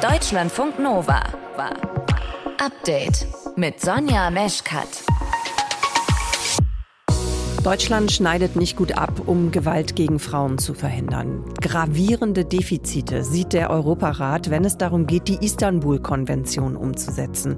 Deutschlandfunk Nova. Update mit Sonja Meschkat. Deutschland schneidet nicht gut ab, um Gewalt gegen Frauen zu verhindern. Gravierende Defizite sieht der Europarat, wenn es darum geht, die Istanbul-Konvention umzusetzen.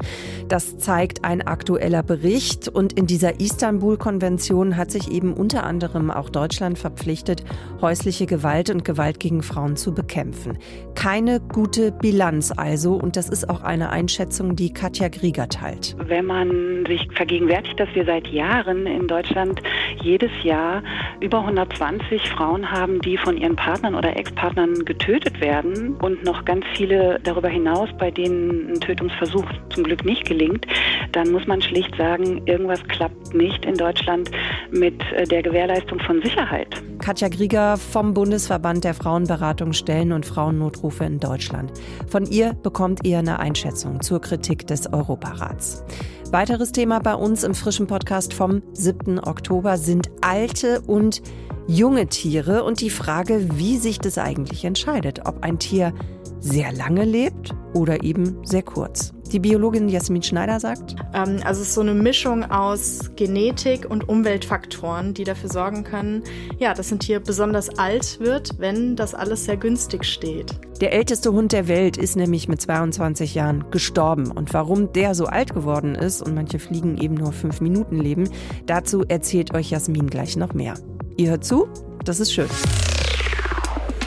Das zeigt ein aktueller Bericht und in dieser Istanbul-Konvention hat sich eben unter anderem auch Deutschland verpflichtet, häusliche Gewalt und Gewalt gegen Frauen zu bekämpfen. Keine gute Bilanz also und das ist auch eine Einschätzung, die Katja Grieger teilt. Wenn man sich vergegenwärtigt, dass wir seit Jahren in Deutschland jedes Jahr über 120 Frauen haben, die von ihren Partnern oder Ex-Partnern getötet werden und noch ganz viele darüber hinaus, bei denen ein Tötungsversuch zum Glück nicht gelingt, dann muss man schlicht sagen, irgendwas klappt nicht in Deutschland mit äh, der Gewährleistung von Sicherheit. Katja Grieger vom Bundesverband der Frauenberatungsstellen und Frauennotrufe in Deutschland. Von ihr bekommt ihr eine Einschätzung zur Kritik des Europarats. Weiteres Thema bei uns im frischen Podcast vom 7. Oktober sind alte und junge Tiere und die Frage, wie sich das eigentlich entscheidet, ob ein Tier sehr lange lebt oder eben sehr kurz. Die Biologin Jasmin Schneider sagt? Ähm, also es ist so eine Mischung aus Genetik und Umweltfaktoren, die dafür sorgen können, ja, dass ein Tier besonders alt wird, wenn das alles sehr günstig steht. Der älteste Hund der Welt ist nämlich mit 22 Jahren gestorben. Und warum der so alt geworden ist und manche Fliegen eben nur fünf Minuten leben, dazu erzählt euch Jasmin gleich noch mehr. Ihr hört zu? Das ist schön.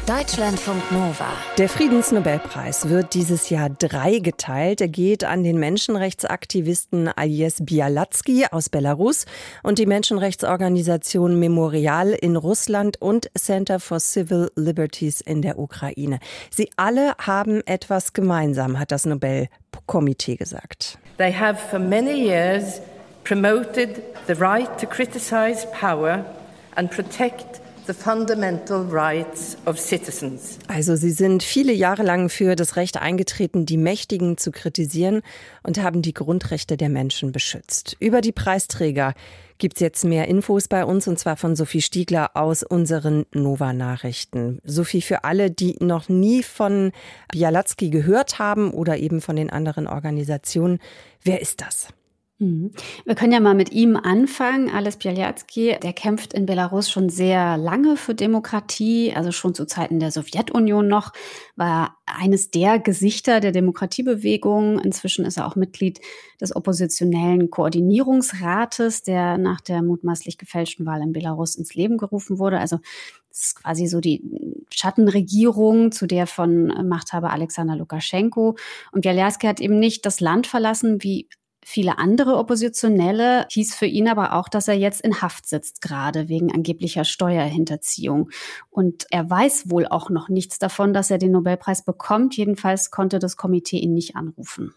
Deutschlandfunk Nova. Der Friedensnobelpreis wird dieses Jahr drei geteilt. Er geht an den Menschenrechtsaktivisten Alies Bialatsky aus Belarus und die Menschenrechtsorganisation Memorial in Russland und Center for Civil Liberties in der Ukraine. Sie alle haben etwas gemeinsam, hat das Nobelkomitee gesagt. They have for many years promoted the right to criticize power and protect Also sie sind viele Jahre lang für das Recht eingetreten, die Mächtigen zu kritisieren und haben die Grundrechte der Menschen beschützt. Über die Preisträger gibt's jetzt mehr Infos bei uns und zwar von Sophie Stiegler aus unseren Nova-Nachrichten. Sophie, für alle, die noch nie von Bialatsky gehört haben oder eben von den anderen Organisationen, wer ist das? Mhm. Wir können ja mal mit ihm anfangen. Ales Bialyatsky, der kämpft in Belarus schon sehr lange für Demokratie, also schon zu Zeiten der Sowjetunion noch, war eines der Gesichter der Demokratiebewegung. Inzwischen ist er auch Mitglied des oppositionellen Koordinierungsrates, der nach der mutmaßlich gefälschten Wahl in Belarus ins Leben gerufen wurde. Also das ist quasi so die Schattenregierung, zu der von Machthaber Alexander Lukaschenko. Und Bialyatsky hat eben nicht das Land verlassen, wie viele andere Oppositionelle, hieß für ihn aber auch, dass er jetzt in Haft sitzt, gerade wegen angeblicher Steuerhinterziehung. Und er weiß wohl auch noch nichts davon, dass er den Nobelpreis bekommt. Jedenfalls konnte das Komitee ihn nicht anrufen.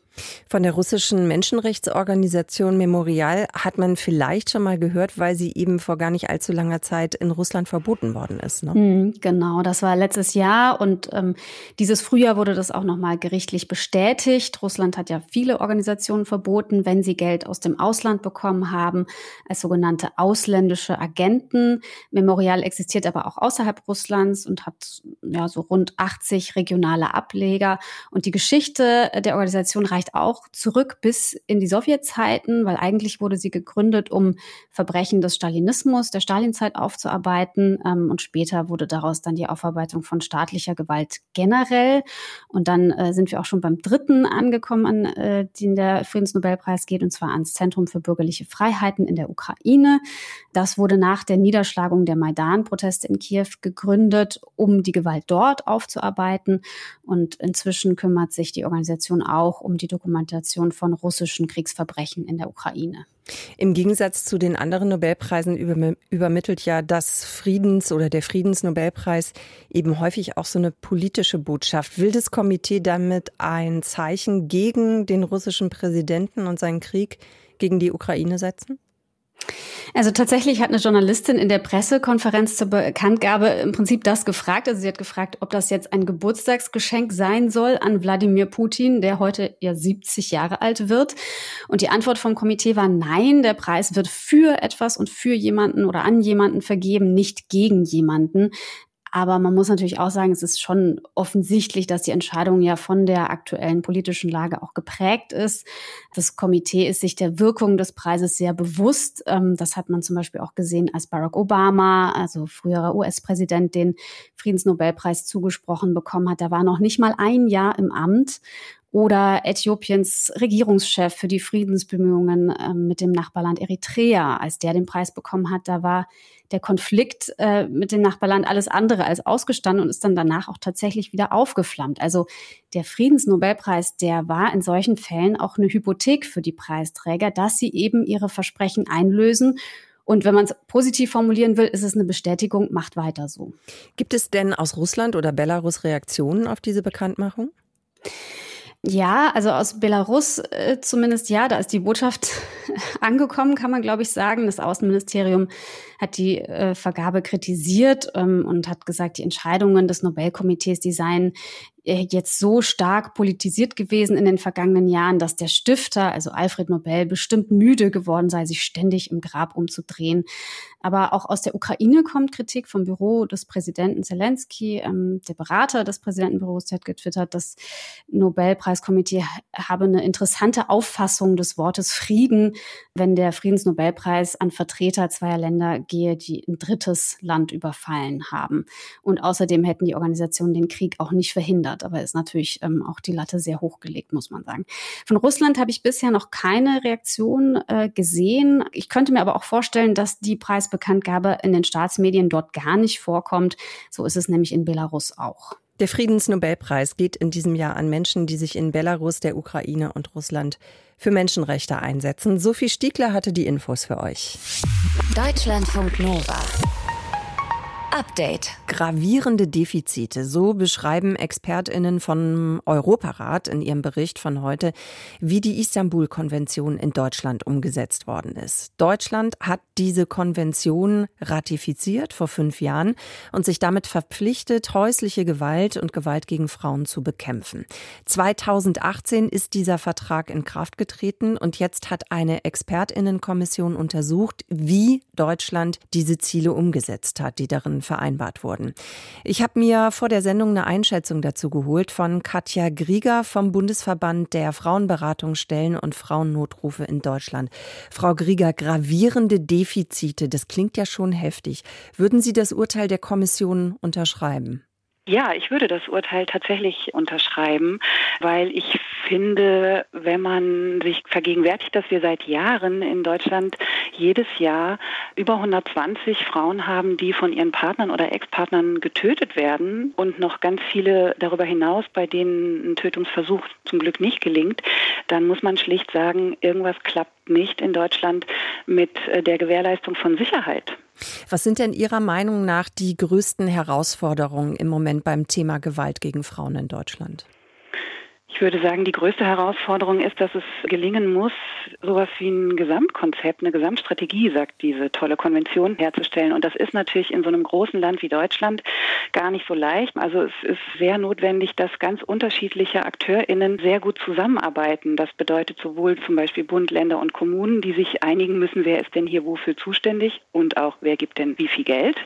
Von der russischen Menschenrechtsorganisation Memorial hat man vielleicht schon mal gehört, weil sie eben vor gar nicht allzu langer Zeit in Russland verboten worden ist. Ne? Mhm, genau, das war letztes Jahr und ähm, dieses Frühjahr wurde das auch nochmal gerichtlich bestätigt. Russland hat ja viele Organisationen verboten, wenn sie Geld aus dem Ausland bekommen haben, als sogenannte ausländische Agenten. Memorial existiert aber auch außerhalb Russlands und hat ja so rund 80 regionale Ableger. Und die Geschichte der Organisation reicht vielleicht auch zurück bis in die Sowjetzeiten, weil eigentlich wurde sie gegründet, um Verbrechen des Stalinismus, der Stalinzeit aufzuarbeiten. Ähm, und später wurde daraus dann die Aufarbeitung von staatlicher Gewalt generell. Und dann äh, sind wir auch schon beim dritten angekommen, an äh, den der Friedensnobelpreis geht, und zwar ans Zentrum für bürgerliche Freiheiten in der Ukraine. Das wurde nach der Niederschlagung der Maidan-Proteste in Kiew gegründet, um die Gewalt dort aufzuarbeiten. Und inzwischen kümmert sich die Organisation auch um die Dokumentation von russischen Kriegsverbrechen in der Ukraine. Im Gegensatz zu den anderen Nobelpreisen übermittelt ja das Friedens- oder der Friedensnobelpreis eben häufig auch so eine politische Botschaft. Will das Komitee damit ein Zeichen gegen den russischen Präsidenten und seinen Krieg gegen die Ukraine setzen? Also tatsächlich hat eine Journalistin in der Pressekonferenz zur Bekanntgabe im Prinzip das gefragt. Also sie hat gefragt, ob das jetzt ein Geburtstagsgeschenk sein soll an Wladimir Putin, der heute ja 70 Jahre alt wird. Und die Antwort vom Komitee war nein, der Preis wird für etwas und für jemanden oder an jemanden vergeben, nicht gegen jemanden. Aber man muss natürlich auch sagen, es ist schon offensichtlich, dass die Entscheidung ja von der aktuellen politischen Lage auch geprägt ist. Das Komitee ist sich der Wirkung des Preises sehr bewusst. Ähm, das hat man zum Beispiel auch gesehen, als Barack Obama, also früherer US-Präsident, den Friedensnobelpreis zugesprochen bekommen hat. Da war noch nicht mal ein Jahr im Amt oder Äthiopiens Regierungschef für die Friedensbemühungen äh, mit dem Nachbarland Eritrea, als der den Preis bekommen hat, da war der Konflikt äh, mit dem Nachbarland alles andere als ausgestanden und ist dann danach auch tatsächlich wieder aufgeflammt. Also der Friedensnobelpreis, der war in solchen Fällen auch eine Hypothek für die Preisträger, dass sie eben ihre Versprechen einlösen und wenn man es positiv formulieren will, ist es eine Bestätigung, macht weiter so. Gibt es denn aus Russland oder Belarus Reaktionen auf diese Bekanntmachung? Ja, also aus Belarus äh, zumindest ja, da ist die Botschaft angekommen, kann man glaube ich sagen. Das Außenministerium hat die äh, Vergabe kritisiert ähm, und hat gesagt, die Entscheidungen des Nobelkomitees, die seien jetzt so stark politisiert gewesen in den vergangenen Jahren, dass der Stifter, also Alfred Nobel, bestimmt müde geworden sei, sich ständig im Grab umzudrehen. Aber auch aus der Ukraine kommt Kritik vom Büro des Präsidenten Zelensky. Ähm, der Berater des Präsidentenbüros hat getwittert, das Nobelpreiskomitee habe eine interessante Auffassung des Wortes Frieden, wenn der Friedensnobelpreis an Vertreter zweier Länder gehe, die ein drittes Land überfallen haben. Und außerdem hätten die Organisationen den Krieg auch nicht verhindert. Aber ist natürlich ähm, auch die Latte sehr hochgelegt, muss man sagen. Von Russland habe ich bisher noch keine Reaktion äh, gesehen. Ich könnte mir aber auch vorstellen, dass die Preisbekanntgabe in den Staatsmedien dort gar nicht vorkommt. So ist es nämlich in Belarus auch. Der Friedensnobelpreis geht in diesem Jahr an Menschen, die sich in Belarus, der Ukraine und Russland für Menschenrechte einsetzen. Sophie Stiegler hatte die Infos für euch. Deutschlandfunk Nova. Update. Gravierende Defizite, so beschreiben Expertinnen vom Europarat in ihrem Bericht von heute, wie die Istanbul-Konvention in Deutschland umgesetzt worden ist. Deutschland hat diese Konvention ratifiziert vor fünf Jahren und sich damit verpflichtet, häusliche Gewalt und Gewalt gegen Frauen zu bekämpfen. 2018 ist dieser Vertrag in Kraft getreten und jetzt hat eine Expertinnenkommission untersucht, wie Deutschland diese Ziele umgesetzt hat, die darin vereinbart wurden. Ich habe mir vor der Sendung eine Einschätzung dazu geholt von Katja Grieger vom Bundesverband der Frauenberatungsstellen und Frauennotrufe in Deutschland. Frau Grieger, gravierende Defizite, das klingt ja schon heftig. Würden Sie das Urteil der Kommission unterschreiben? Ja, ich würde das Urteil tatsächlich unterschreiben, weil ich finde, wenn man sich vergegenwärtigt, dass wir seit Jahren in Deutschland jedes Jahr über 120 Frauen haben, die von ihren Partnern oder Ex-Partnern getötet werden und noch ganz viele darüber hinaus, bei denen ein Tötungsversuch zum Glück nicht gelingt, dann muss man schlicht sagen, irgendwas klappt nicht in Deutschland mit äh, der Gewährleistung von Sicherheit. Was sind denn Ihrer Meinung nach die größten Herausforderungen im Moment beim Thema Gewalt gegen Frauen in Deutschland? Ich würde sagen, die größte Herausforderung ist, dass es gelingen muss, sowas wie ein Gesamtkonzept, eine Gesamtstrategie, sagt diese tolle Konvention, herzustellen. Und das ist natürlich in so einem großen Land wie Deutschland gar nicht so leicht. Also es ist sehr notwendig, dass ganz unterschiedliche AkteurInnen sehr gut zusammenarbeiten. Das bedeutet sowohl zum Beispiel Bund, Länder und Kommunen, die sich einigen müssen, wer ist denn hier wofür zuständig und auch wer gibt denn wie viel Geld.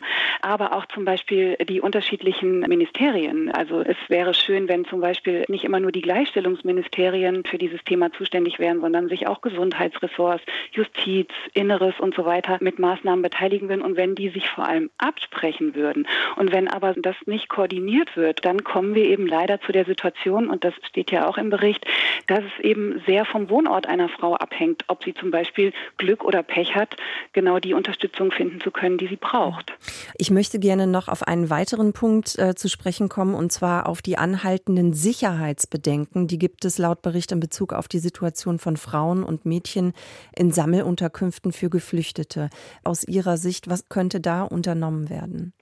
Aber auch zum Beispiel die unterschiedlichen Ministerien. Also es wäre schön, wenn zum Beispiel nicht immer nur die Gleichstellungsministerien für dieses Thema zuständig wären, sondern sich auch Gesundheitsressorts, Justiz, Inneres und so weiter mit Maßnahmen beteiligen würden und wenn die sich vor allem absprechen würden. Und wenn aber das nicht koordiniert wird, dann kommen wir eben leider zu der Situation, und das steht ja auch im Bericht, dass es eben sehr vom Wohnort einer Frau abhängt, ob sie zum Beispiel Glück oder Pech hat, genau die Unterstützung finden zu können, die sie braucht. Ich möchte gerne noch auf einen weiteren Punkt äh, zu sprechen kommen, und zwar auf die anhaltenden Sicherheitsbedenken Bedenken, die gibt es laut Bericht in Bezug auf die Situation von Frauen und Mädchen in Sammelunterkünften für Geflüchtete. Aus Ihrer Sicht, was könnte da unternommen werden?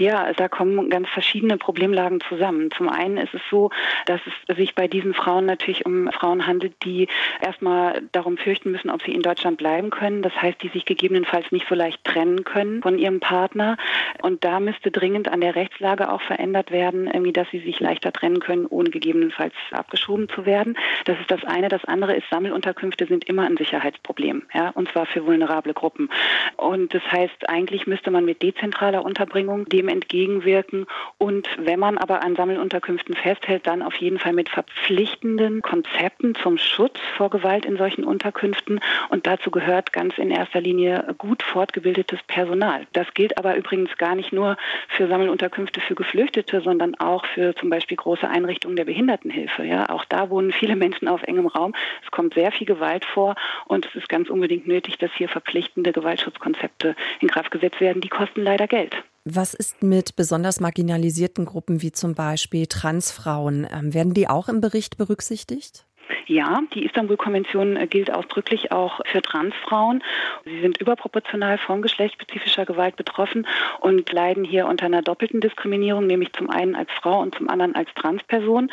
Ja, da kommen ganz verschiedene Problemlagen zusammen. Zum einen ist es so, dass es sich bei diesen Frauen natürlich um Frauen handelt, die erstmal darum fürchten müssen, ob sie in Deutschland bleiben können. Das heißt, die sich gegebenenfalls nicht so leicht trennen können von ihrem Partner. Und da müsste dringend an der Rechtslage auch verändert werden, irgendwie, dass sie sich leichter trennen können, ohne gegebenenfalls abgeschoben zu werden. Das ist das eine. Das andere ist, Sammelunterkünfte sind immer ein Sicherheitsproblem, ja, und zwar für vulnerable Gruppen. Und das heißt, eigentlich müsste man mit dezentraler Unterbringung dem entgegenwirken und wenn man aber an Sammelunterkünften festhält, dann auf jeden Fall mit verpflichtenden Konzepten zum Schutz vor Gewalt in solchen Unterkünften und dazu gehört ganz in erster Linie gut fortgebildetes Personal. Das gilt aber übrigens gar nicht nur für Sammelunterkünfte für Geflüchtete, sondern auch für zum Beispiel große Einrichtungen der Behindertenhilfe. Ja, auch da wohnen viele Menschen auf engem Raum. Es kommt sehr viel Gewalt vor und es ist ganz unbedingt nötig, dass hier verpflichtende Gewaltschutzkonzepte in Kraft gesetzt werden. Die kosten leider Geld. Was ist mit besonders marginalisierten Gruppen wie zum Beispiel Transfrauen? Ähm, werden die auch im Bericht berücksichtigt? Ja, die Istanbul-Konvention äh, gilt ausdrücklich auch für Transfrauen. Sie sind überproportional von geschlechtsspezifischer Gewalt betroffen und leiden hier unter einer doppelten Diskriminierung, nämlich zum einen als Frau und zum anderen als Transperson.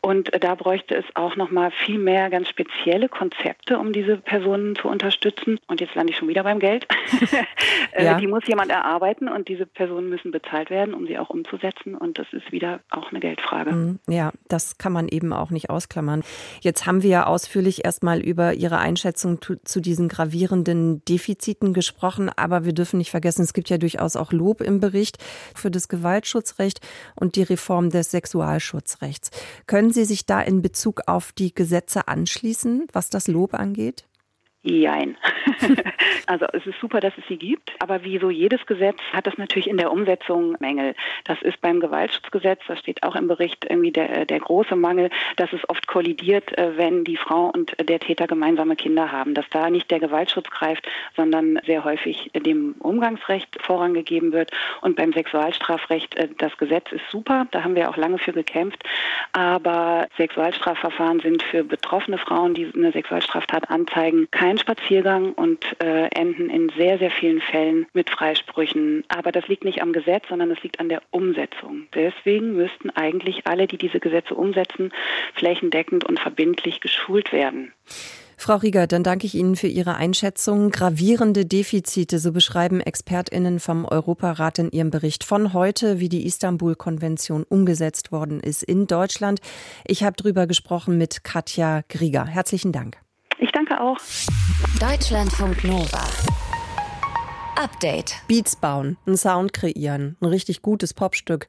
Und äh, da bräuchte es auch noch mal viel mehr ganz spezielle Konzepte, um diese Personen zu unterstützen. Und jetzt lande ich schon wieder beim Geld. Äh, ja. Die muss jemand erarbeiten und diese Personen müssen bezahlt werden, um sie auch umzusetzen. Und das ist wieder auch eine Geldfrage. Mhm. Ja, das kann man eben auch nicht ausklammern. Jetzt haben wir ja ausführlich erstmal über Ihre Einschätzung zu diesen gravierenden Defiziten gesprochen, aber wir dürfen nicht vergessen, es gibt ja durchaus auch Lob im Bericht für das Gewaltschutzrecht und die Reform des Sexualschutzrechts. Können Sie sich da in Bezug auf die Gesetze anschließen, was das Lob angeht? Jein. also es ist super, dass es sie gibt, aber wie so jedes Gesetz hat es natürlich in der Umsetzung Mängel. Das ist beim Gewaltschutzgesetz, das steht auch im Bericht irgendwie der, der große Mangel, dass es oft kollidiert, äh, wenn die Frau und der Täter gemeinsame Kinder haben, dass da nicht der Gewaltschutz greift, sondern sehr häufig dem Umgangsrecht Vorrang gegeben wird. Und beim Sexualstrafrecht, äh, das Gesetz ist super, da haben wir auch lange für gekämpft, aber Sexualstrafverfahren sind für betroffene Frauen, die eine Sexualstraftat anzeigen, kein Spaziergang und äh, enden in sehr, sehr vielen Fällen mit Freisprüchen. Aber das liegt nicht am Gesetz, sondern es liegt an der Umsetzung. Deswegen müssten eigentlich alle, die diese Gesetze umsetzen, flächendeckend und verbindlich geschult werden. Frau Rieger, dann danke ich Ihnen für Ihre Einschätzung. Gravierende Defizite, so beschreiben ExpertInnen vom Europarat in ihrem Bericht von heute, wie die Istanbul-Konvention umgesetzt worden ist in Deutschland. Ich habe darüber gesprochen mit Katja Grieger. Herzlichen Dank. Ich danke auch. Deutschlandfunk Nova. Update. Beats bauen, einen Sound kreieren, ein richtig gutes Popstück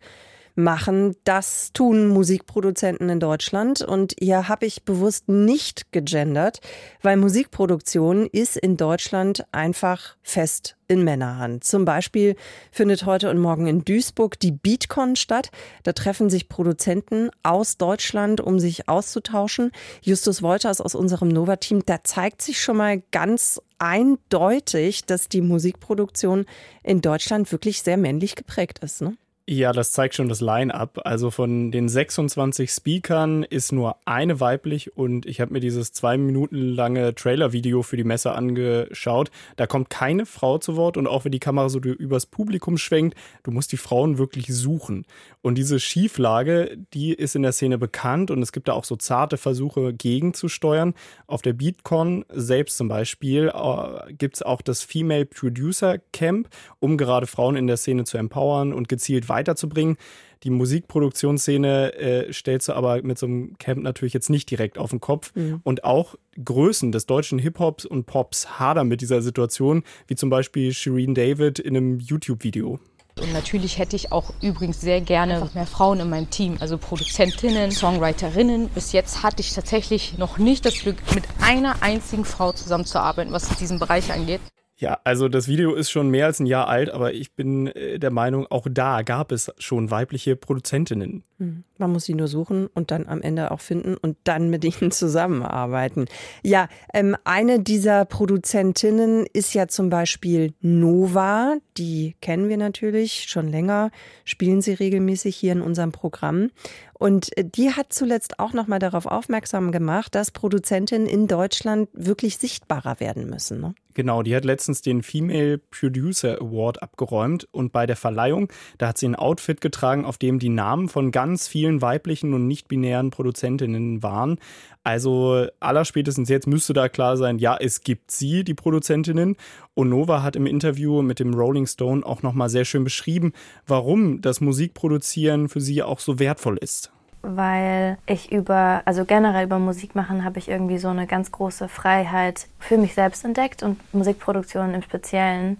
machen. Das tun Musikproduzenten in Deutschland. Und hier habe ich bewusst nicht gegendert, weil Musikproduktion ist in Deutschland einfach fest in Männerhand. Zum Beispiel findet heute und morgen in Duisburg die Beatcon statt. Da treffen sich Produzenten aus Deutschland, um sich auszutauschen. Justus Wolters aus unserem Nova-Team, da zeigt sich schon mal ganz eindeutig, dass die Musikproduktion in Deutschland wirklich sehr männlich geprägt ist. Ne? Ja, das zeigt schon das Line-up. Also von den 26 Speakern ist nur eine weiblich und ich habe mir dieses zwei Minuten lange Trailer-Video für die Messe angeschaut. Da kommt keine Frau zu Wort und auch wenn die Kamera so übers Publikum schwenkt, du musst die Frauen wirklich suchen. Und diese Schieflage, die ist in der Szene bekannt und es gibt da auch so zarte Versuche gegenzusteuern. Auf der Beatcon selbst zum Beispiel äh, gibt es auch das Female Producer Camp, um gerade Frauen in der Szene zu empowern und gezielt weiterzubringen. Die Musikproduktionsszene äh, stellst du aber mit so einem Camp natürlich jetzt nicht direkt auf den Kopf. Mhm. Und auch Größen des deutschen Hip-Hops und Pops hadern mit dieser Situation, wie zum Beispiel Shireen David in einem YouTube-Video. Und natürlich hätte ich auch übrigens sehr gerne mehr Frauen in meinem Team, also Produzentinnen, Songwriterinnen. Bis jetzt hatte ich tatsächlich noch nicht das Glück, mit einer einzigen Frau zusammenzuarbeiten, was diesen Bereich angeht. Ja, also das Video ist schon mehr als ein Jahr alt, aber ich bin äh, der Meinung, auch da gab es schon weibliche Produzentinnen. Hm. Man muss sie nur suchen und dann am Ende auch finden und dann mit ihnen zusammenarbeiten. Ja, ähm, eine dieser Produzentinnen ist ja zum Beispiel Nova. Die kennen wir natürlich schon länger, spielen sie regelmäßig hier in unserem Programm. Und äh, die hat zuletzt auch noch mal darauf aufmerksam gemacht, dass Produzentinnen in Deutschland wirklich sichtbarer werden müssen. Ne? Genau, die hat letztens den Female Producer Award abgeräumt und bei der Verleihung, da hat sie ein Outfit getragen, auf dem die Namen von ganz vielen weiblichen und nicht-binären Produzentinnen waren. Also allerspätestens jetzt müsste da klar sein, ja, es gibt sie, die Produzentinnen. Und Nova hat im Interview mit dem Rolling Stone auch nochmal sehr schön beschrieben, warum das Musikproduzieren für sie auch so wertvoll ist weil ich über, also generell über Musik machen, habe ich irgendwie so eine ganz große Freiheit für mich selbst entdeckt und Musikproduktion im Speziellen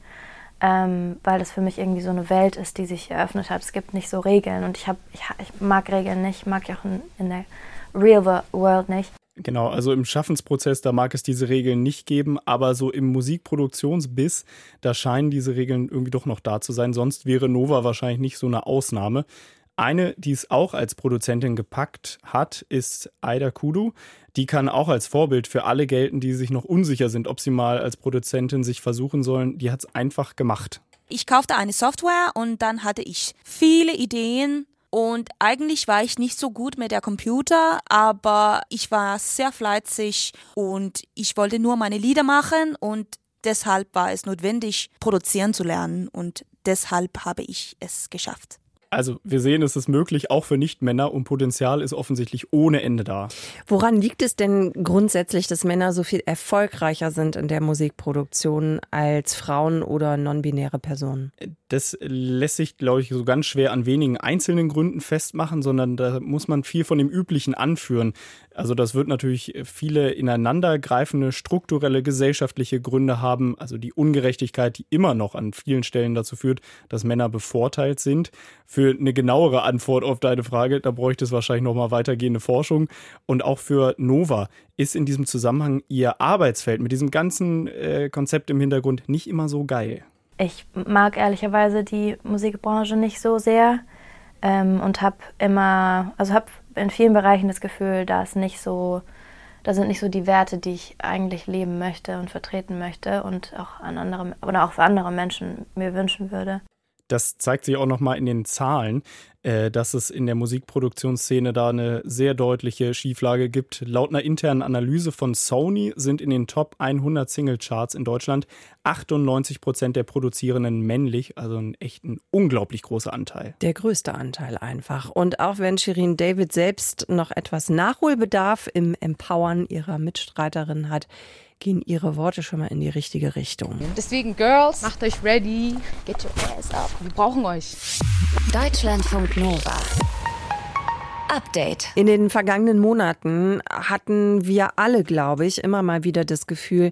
ähm, weil es für mich irgendwie so eine Welt ist, die sich eröffnet hat. Es gibt nicht so Regeln und ich, hab, ich, ich mag Regeln nicht, mag ich auch in, in der Real World nicht. Genau, also im Schaffensprozess, da mag es diese Regeln nicht geben, aber so im Musikproduktionsbiss, da scheinen diese Regeln irgendwie doch noch da zu sein. Sonst wäre Nova wahrscheinlich nicht so eine Ausnahme. Eine, die es auch als Produzentin gepackt hat, ist Aida Kudu. Die kann auch als Vorbild für alle gelten, die sich noch unsicher sind, ob sie mal als Produzentin sich versuchen sollen. Die hat es einfach gemacht. Ich kaufte eine Software und dann hatte ich viele Ideen und eigentlich war ich nicht so gut mit der Computer, aber ich war sehr fleißig und ich wollte nur meine Lieder machen und deshalb war es notwendig, produzieren zu lernen und deshalb habe ich es geschafft. Also wir sehen, es ist möglich, auch für Nichtmänner und Potenzial ist offensichtlich ohne Ende da. Woran liegt es denn grundsätzlich, dass Männer so viel erfolgreicher sind in der Musikproduktion als Frauen oder non-binäre Personen? Das lässt sich, glaube ich, so ganz schwer an wenigen einzelnen Gründen festmachen, sondern da muss man viel von dem Üblichen anführen. Also das wird natürlich viele ineinandergreifende strukturelle gesellschaftliche Gründe haben, also die Ungerechtigkeit, die immer noch an vielen Stellen dazu führt, dass Männer bevorteilt sind. Für eine genauere Antwort auf deine Frage, da bräuchte es wahrscheinlich noch mal weitergehende Forschung und auch für Nova ist in diesem Zusammenhang ihr Arbeitsfeld mit diesem ganzen äh, Konzept im Hintergrund nicht immer so geil. Ich mag ehrlicherweise die Musikbranche nicht so sehr ähm, und habe immer, also habe in vielen Bereichen das Gefühl, da ist nicht so, da sind nicht so die Werte, die ich eigentlich leben möchte und vertreten möchte und auch an andere oder auch für andere Menschen mir wünschen würde. Das zeigt sich auch nochmal in den Zahlen. Äh, dass es in der Musikproduktionsszene da eine sehr deutliche Schieflage gibt. Laut einer internen Analyse von Sony sind in den Top 100 Singlecharts in Deutschland 98 Prozent der Produzierenden männlich, also ein echt ein unglaublich großer Anteil. Der größte Anteil einfach. Und auch wenn Shirin David selbst noch etwas Nachholbedarf im Empowern ihrer Mitstreiterin hat, gehen ihre Worte schon mal in die richtige Richtung. Deswegen, Girls, macht euch ready, get your ass up. Wir brauchen euch. Deutschlandfunk Nova. Update. In den vergangenen Monaten hatten wir alle, glaube ich, immer mal wieder das Gefühl,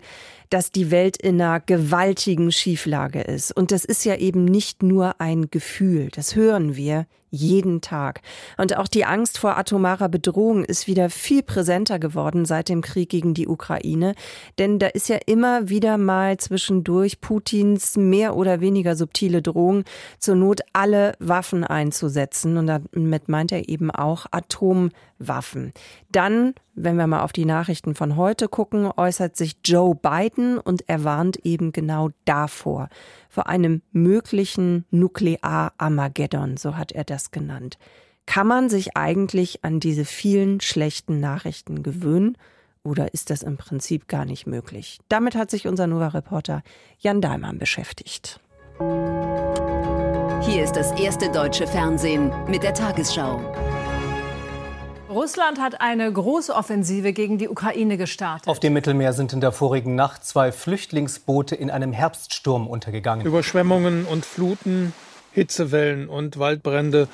dass die Welt in einer gewaltigen Schieflage ist. Und das ist ja eben nicht nur ein Gefühl, das hören wir jeden Tag. Und auch die Angst vor atomarer Bedrohung ist wieder viel präsenter geworden seit dem Krieg gegen die Ukraine. Denn da ist ja immer wieder mal zwischendurch Putins mehr oder weniger subtile Drohung, zur Not alle Waffen einzusetzen. Und damit meint er eben auch Atomwaffen. Dann, wenn wir mal auf die Nachrichten von heute gucken, äußert sich Joe Biden und er warnt eben genau davor, vor einem möglichen Nuklear-Armageddon, so hat er das genannt. Kann man sich eigentlich an diese vielen schlechten Nachrichten gewöhnen? Oder ist das im Prinzip gar nicht möglich? Damit hat sich unser Nova-Reporter Jan Dahlmann beschäftigt. Hier ist das erste deutsche Fernsehen mit der Tagesschau. Russland hat eine große Offensive gegen die Ukraine gestartet. Auf dem Mittelmeer sind in der vorigen Nacht zwei Flüchtlingsboote in einem Herbststurm untergegangen. Überschwemmungen und Fluten, Hitzewellen und Waldbrände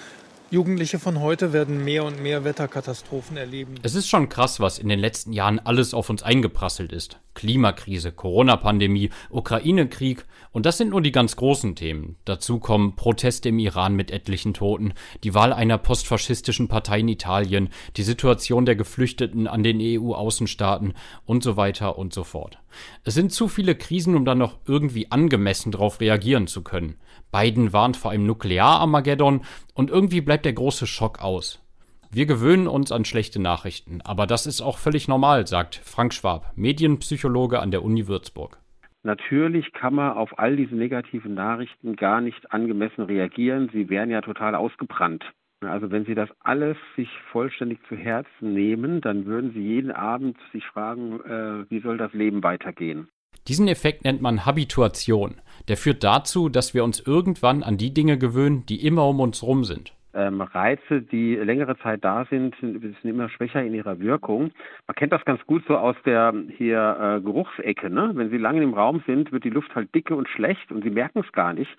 Jugendliche von heute werden mehr und mehr Wetterkatastrophen erleben. Es ist schon krass, was in den letzten Jahren alles auf uns eingeprasselt ist. Klimakrise, Corona-Pandemie, Ukraine-Krieg und das sind nur die ganz großen Themen. Dazu kommen Proteste im Iran mit etlichen Toten, die Wahl einer postfaschistischen Partei in Italien, die Situation der Geflüchteten an den EU-Außenstaaten und so weiter und so fort. Es sind zu viele Krisen, um dann noch irgendwie angemessen darauf reagieren zu können. Biden warnt vor einem Nuklear-Armageddon und irgendwie bleibt der große Schock aus. Wir gewöhnen uns an schlechte Nachrichten, aber das ist auch völlig normal, sagt Frank Schwab, Medienpsychologe an der Uni Würzburg. Natürlich kann man auf all diese negativen Nachrichten gar nicht angemessen reagieren. Sie wären ja total ausgebrannt. Also wenn Sie das alles sich vollständig zu Herzen nehmen, dann würden Sie jeden Abend sich fragen, äh, wie soll das Leben weitergehen? Diesen Effekt nennt man Habituation. Der führt dazu, dass wir uns irgendwann an die Dinge gewöhnen, die immer um uns rum sind. Ähm, Reize, die längere Zeit da sind, sind immer schwächer in ihrer Wirkung. Man kennt das ganz gut so aus der hier äh, Geruchsecke. Ne? Wenn Sie lange im Raum sind, wird die Luft halt dicke und schlecht und Sie merken es gar nicht.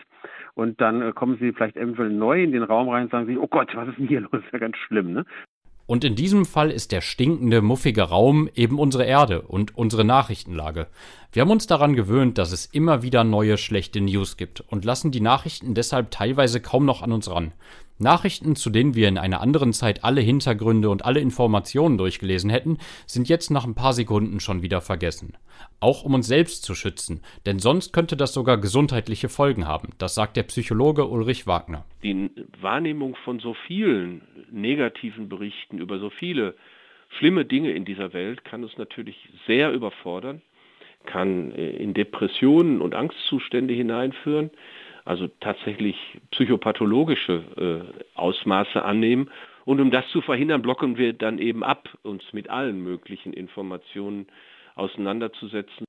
Und dann äh, kommen Sie vielleicht eventuell neu in den Raum rein und sagen Sie, oh Gott, was ist denn hier los? Das ist ja ganz schlimm. Ne? Und in diesem Fall ist der stinkende, muffige Raum eben unsere Erde und unsere Nachrichtenlage. Wir haben uns daran gewöhnt, dass es immer wieder neue schlechte News gibt und lassen die Nachrichten deshalb teilweise kaum noch an uns ran. Nachrichten, zu denen wir in einer anderen Zeit alle Hintergründe und alle Informationen durchgelesen hätten, sind jetzt nach ein paar Sekunden schon wieder vergessen. Auch um uns selbst zu schützen, denn sonst könnte das sogar gesundheitliche Folgen haben. Das sagt der Psychologe Ulrich Wagner. Die Wahrnehmung von so vielen negativen Berichten über so viele schlimme Dinge in dieser Welt kann uns natürlich sehr überfordern, kann äh, in Depressionen und Angstzustände hineinführen also tatsächlich psychopathologische äh, Ausmaße annehmen. Und um das zu verhindern, blocken wir dann eben ab, uns mit allen möglichen Informationen auseinanderzusetzen.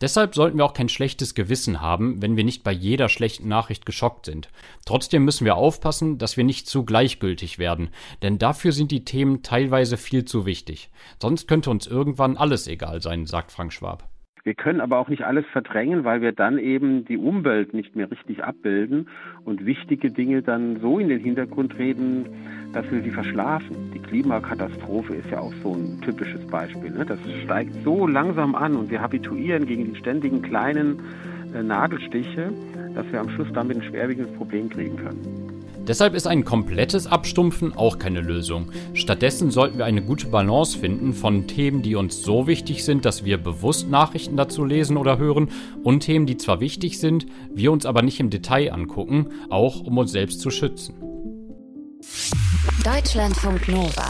Deshalb sollten wir auch kein schlechtes Gewissen haben, wenn wir nicht bei jeder schlechten Nachricht geschockt sind. Trotzdem müssen wir aufpassen, dass wir nicht zu gleichgültig werden, denn dafür sind die Themen teilweise viel zu wichtig. Sonst könnte uns irgendwann alles egal sein, sagt Frank Schwab. Wir können aber auch nicht alles verdrängen, weil wir dann eben die Umwelt nicht mehr richtig abbilden und wichtige Dinge dann so in den Hintergrund treten, dass wir sie verschlafen. Die Klimakatastrophe ist ja auch so ein typisches Beispiel. Ne? Das steigt so langsam an und wir habituieren gegen die ständigen kleinen äh, Nadelstiche, dass wir am Schluss damit ein schwerwiegendes Problem kriegen können. Deshalb ist ein komplettes Abstumpfen auch keine Lösung. Stattdessen sollten wir eine gute Balance finden von Themen, die uns so wichtig sind, dass wir bewusst Nachrichten dazu lesen oder hören, und Themen, die zwar wichtig sind, wir uns aber nicht im Detail angucken, auch um uns selbst zu schützen. Deutschlandfunk Nova.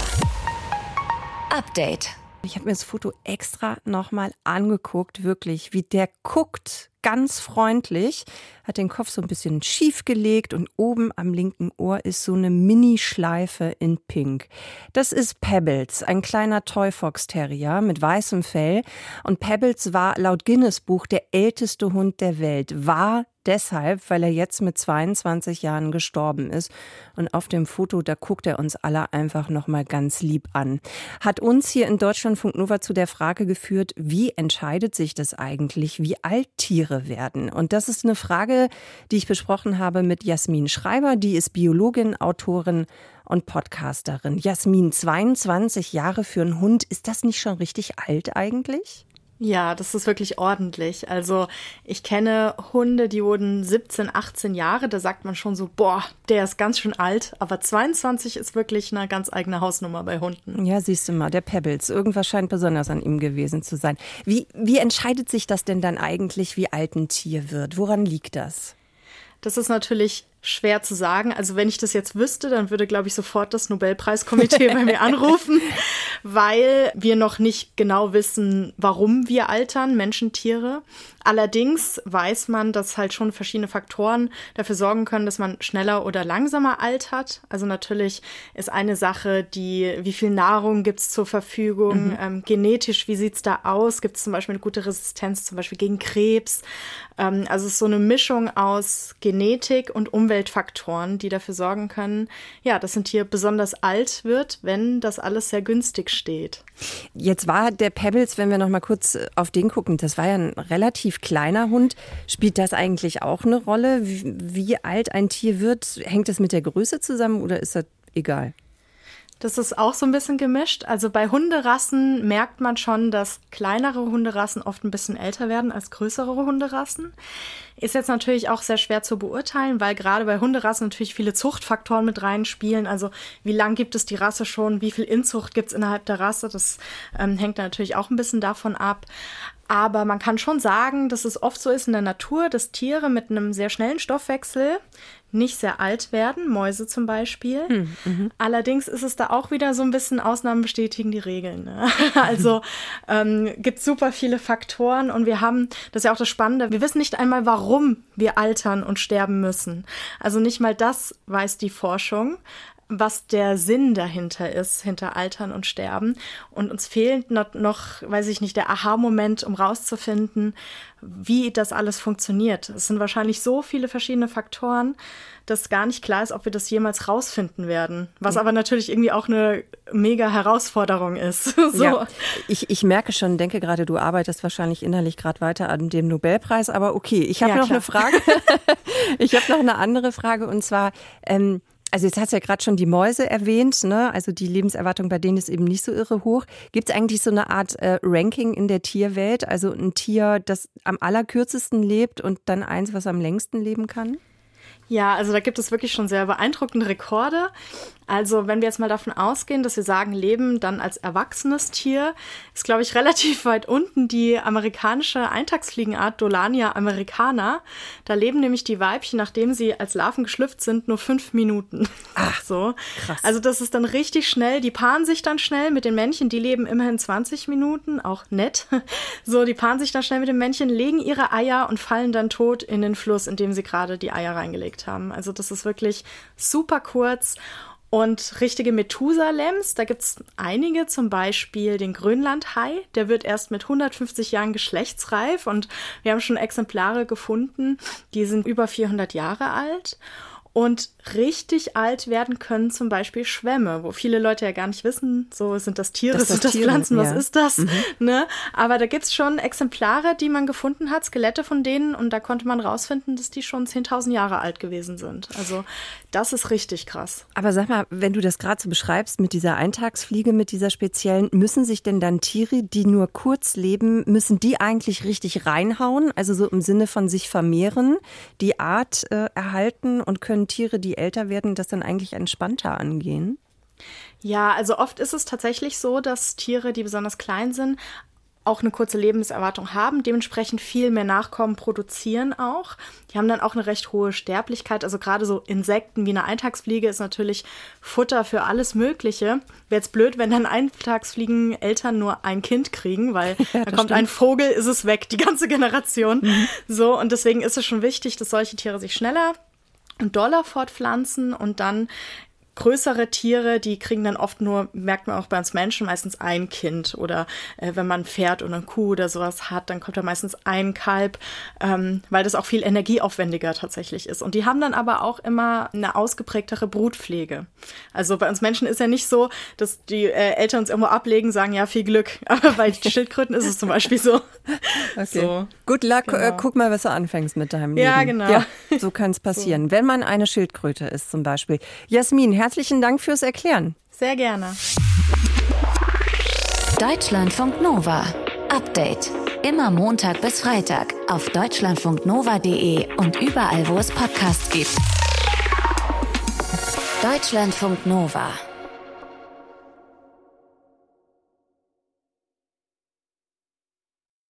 Update. Ich habe mir das Foto extra nochmal angeguckt, wirklich, wie der guckt, ganz freundlich, hat den Kopf so ein bisschen schief gelegt und oben am linken Ohr ist so eine Mini-Schleife in Pink. Das ist Pebbles, ein kleiner Toy Fox Terrier mit weißem Fell. Und Pebbles war laut Guinness Buch der älteste Hund der Welt, war deshalb, weil er jetzt mit 22 Jahren gestorben ist. Und auf dem Foto, da guckt er uns alle einfach nochmal ganz lieb an. Hat uns hier in Deutschlandfunk Nova zu der Frage geführt, wie entscheidet sich das eigentlich, wie alt Tiere werden? Und das ist eine Frage, die ich besprochen habe mit Jasmin Schreiber. Die ist Biologin, Autorin und Podcasterin. Jasmin, 22 Jahre für einen Hund, ist das nicht schon richtig alt eigentlich? Ja, das ist wirklich ordentlich. Also ich kenne Hunde, die wurden 17, 18 Jahre. Da sagt man schon so, boah, der ist ganz schön alt. Aber 22 ist wirklich eine ganz eigene Hausnummer bei Hunden. Ja, siehst du mal, der Pebbles. Irgendwas scheint besonders an ihm gewesen zu sein. Wie, wie entscheidet sich das denn dann eigentlich, wie alt ein Tier wird? Woran liegt das? Das ist natürlich schwer zu sagen. Also wenn ich das jetzt wüsste, dann würde, glaube ich, sofort das Nobelpreiskomitee bei mir anrufen, weil wir noch nicht genau wissen, warum wir altern, Menschen, Tiere. Allerdings weiß man, dass halt schon verschiedene Faktoren dafür sorgen können, dass man schneller oder langsamer altert. Also natürlich ist eine Sache, die, wie viel Nahrung gibt's zur Verfügung, mhm. ähm, genetisch, wie sieht's da aus? Gibt es zum Beispiel eine gute Resistenz, zum Beispiel gegen Krebs? Ähm, also es ist so eine Mischung aus Genetik und Umwelt Umweltfaktoren, die dafür sorgen können, ja, dass ein Tier besonders alt wird, wenn das alles sehr günstig steht. Jetzt war der Pebbles, wenn wir noch mal kurz äh, auf den gucken, das war ja ein relativ kleiner Hund. Spielt das eigentlich auch eine Rolle, wie, wie alt ein Tier wird? Hängt das mit der Größe zusammen oder ist das egal? Das ist auch so ein bisschen gemischt. Also bei Hunderassen merkt man schon, dass kleinere Hunderassen oft ein bisschen älter werden als größere Hunderassen. Ist jetzt natürlich auch sehr schwer zu beurteilen, weil gerade bei Hunderassen natürlich viele Zuchtfaktoren mit reinspielen. Also wie lang gibt es die Rasse schon, wie viel Inzucht gibt es innerhalb der Rasse, das ähm, hängt natürlich auch ein bisschen davon ab. Aber man kann schon sagen, dass es oft so ist in der Natur, dass Tiere mit einem sehr schnellen Stoffwechsel nicht sehr alt werden, Mäuse zum Beispiel. Hm, mhm. Allerdings ist es da auch wieder so ein bisschen Ausnahmen bestätigen die Regeln. Ne? Also ähm, gibt super viele Faktoren und wir haben, das ist ja auch das Spannende, wir wissen nicht einmal, warum wir altern und sterben müssen. Also nicht mal das weiß die Forschung was der Sinn dahinter ist, hinter Altern und Sterben. Und uns fehlt noch, weiß ich nicht, der Aha-Moment, um rauszufinden, wie das alles funktioniert. Es sind wahrscheinlich so viele verschiedene Faktoren, dass gar nicht klar ist, ob wir das jemals rausfinden werden. Was aber natürlich irgendwie auch eine mega Herausforderung ist. so. Ja, ich, ich merke schon, denke gerade, du arbeitest wahrscheinlich innerlich gerade weiter an dem Nobelpreis, aber okay, ich habe ja, noch klar. eine Frage. ich habe noch eine andere Frage und zwar, ähm, Also jetzt hast du ja gerade schon die Mäuse erwähnt, ne? Also die Lebenserwartung bei denen ist eben nicht so irre hoch. Gibt es eigentlich so eine Art äh, Ranking in der Tierwelt? Also ein Tier, das am allerkürzesten lebt und dann eins, was am längsten leben kann? Ja, also da gibt es wirklich schon sehr beeindruckende Rekorde. Also wenn wir jetzt mal davon ausgehen, dass wir sagen, Leben dann als erwachsenes Tier, ist, glaube ich, relativ weit unten die amerikanische Eintagsfliegenart Dolania americana. Da leben nämlich die Weibchen, nachdem sie als Larven geschlüpft sind, nur fünf Minuten. Ach, so. Krass. Also das ist dann richtig schnell. Die paaren sich dann schnell mit den Männchen. Die leben immerhin 20 Minuten, auch nett. So, die paaren sich dann schnell mit den Männchen, legen ihre Eier und fallen dann tot in den Fluss, in dem sie gerade die Eier reingelegt haben. Also das ist wirklich super kurz. Und richtige Methusalems, da gibt es einige, zum Beispiel den Grönlandhai, der wird erst mit 150 Jahren geschlechtsreif und wir haben schon Exemplare gefunden, die sind über 400 Jahre alt. Und richtig alt werden können zum Beispiel Schwämme, wo viele Leute ja gar nicht wissen, so sind das Tiere, das sind das Tiere, Pflanzen, ja. was ist das? Mhm. Ne? Aber da gibt's schon Exemplare, die man gefunden hat, Skelette von denen, und da konnte man rausfinden, dass die schon 10.000 Jahre alt gewesen sind. Also das ist richtig krass. Aber sag mal, wenn du das gerade so beschreibst mit dieser Eintagsfliege, mit dieser speziellen, müssen sich denn dann Tiere, die nur kurz leben, müssen die eigentlich richtig reinhauen? Also so im Sinne von sich vermehren, die Art äh, erhalten und können Tiere, die älter werden, das dann eigentlich entspannter angehen? Ja, also oft ist es tatsächlich so, dass Tiere, die besonders klein sind, auch eine kurze Lebenserwartung haben, dementsprechend viel mehr Nachkommen produzieren auch. Die haben dann auch eine recht hohe Sterblichkeit. Also gerade so Insekten wie eine Eintagsfliege ist natürlich Futter für alles Mögliche. Wäre jetzt blöd, wenn dann Eintagsfliegen Eltern nur ein Kind kriegen, weil ja, dann kommt stimmt. ein Vogel, ist es weg, die ganze Generation. Mhm. So, und deswegen ist es schon wichtig, dass solche Tiere sich schneller und doller fortpflanzen und dann größere Tiere, die kriegen dann oft nur, merkt man auch bei uns Menschen, meistens ein Kind. Oder äh, wenn man ein Pferd oder eine Kuh oder sowas hat, dann kommt da meistens ein Kalb, ähm, weil das auch viel energieaufwendiger tatsächlich ist. Und die haben dann aber auch immer eine ausgeprägtere Brutpflege. Also bei uns Menschen ist ja nicht so, dass die äh, Eltern uns irgendwo ablegen, sagen, ja, viel Glück. Aber bei Schildkröten ist es zum Beispiel so. Okay. So. Good luck, äh, genau. äh, guck mal, was du anfängst mit deinem Leben. Ja, genau. Ja, so kann es passieren. So. Wenn man eine Schildkröte ist zum Beispiel. Jasmin, herzlichen Dank fürs Erklären. Sehr gerne. Deutschlandfunk Nova. Update. Immer Montag bis Freitag auf deutschlandfunknova.de und überall, wo es Podcasts gibt. Deutschlandfunk Nova.